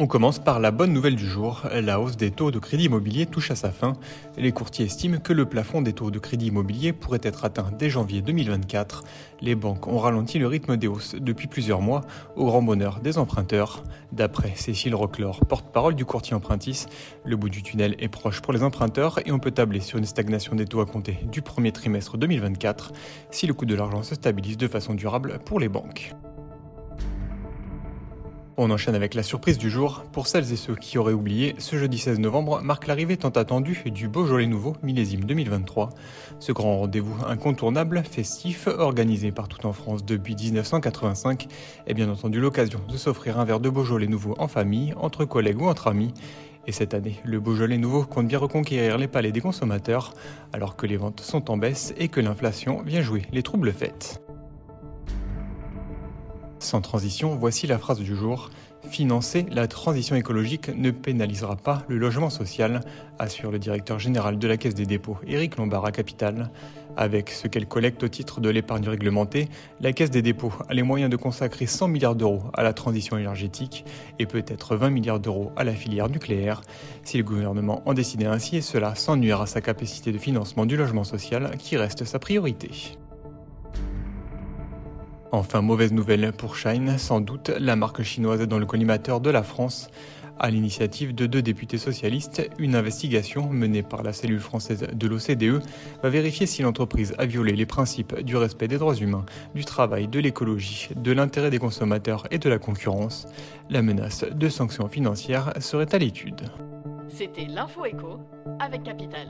On commence par la bonne nouvelle du jour. La hausse des taux de crédit immobilier touche à sa fin. Les courtiers estiment que le plafond des taux de crédit immobilier pourrait être atteint dès janvier 2024. Les banques ont ralenti le rythme des hausses depuis plusieurs mois, au grand bonheur des emprunteurs. D'après Cécile Roclor, porte-parole du courtier empruntis, le bout du tunnel est proche pour les emprunteurs et on peut tabler sur une stagnation des taux à compter du premier trimestre 2024 si le coût de l'argent se stabilise de façon durable pour les banques. On enchaîne avec la surprise du jour. Pour celles et ceux qui auraient oublié, ce jeudi 16 novembre marque l'arrivée tant attendue du Beaujolais nouveau millésime 2023. Ce grand rendez-vous incontournable, festif, organisé partout en France depuis 1985, est bien entendu l'occasion de s'offrir un verre de Beaujolais nouveau en famille, entre collègues ou entre amis. Et cette année, le Beaujolais nouveau compte bien reconquérir les palais des consommateurs, alors que les ventes sont en baisse et que l'inflation vient jouer les troubles fêtes. Sans transition, voici la phrase du jour. Financer la transition écologique ne pénalisera pas le logement social, assure le directeur général de la Caisse des dépôts, Éric Lombard à Capital. Avec ce qu'elle collecte au titre de l'épargne réglementée, la Caisse des dépôts a les moyens de consacrer 100 milliards d'euros à la transition énergétique et peut-être 20 milliards d'euros à la filière nucléaire. Si le gouvernement en décidait ainsi, cela sans nuire à sa capacité de financement du logement social qui reste sa priorité. Enfin, mauvaise nouvelle pour Shine, sans doute la marque chinoise dans le collimateur de la France. À l'initiative de deux députés socialistes, une investigation menée par la cellule française de l'OCDE va vérifier si l'entreprise a violé les principes du respect des droits humains, du travail, de l'écologie, de l'intérêt des consommateurs et de la concurrence. La menace de sanctions financières serait à l'étude. C'était l'info avec Capital.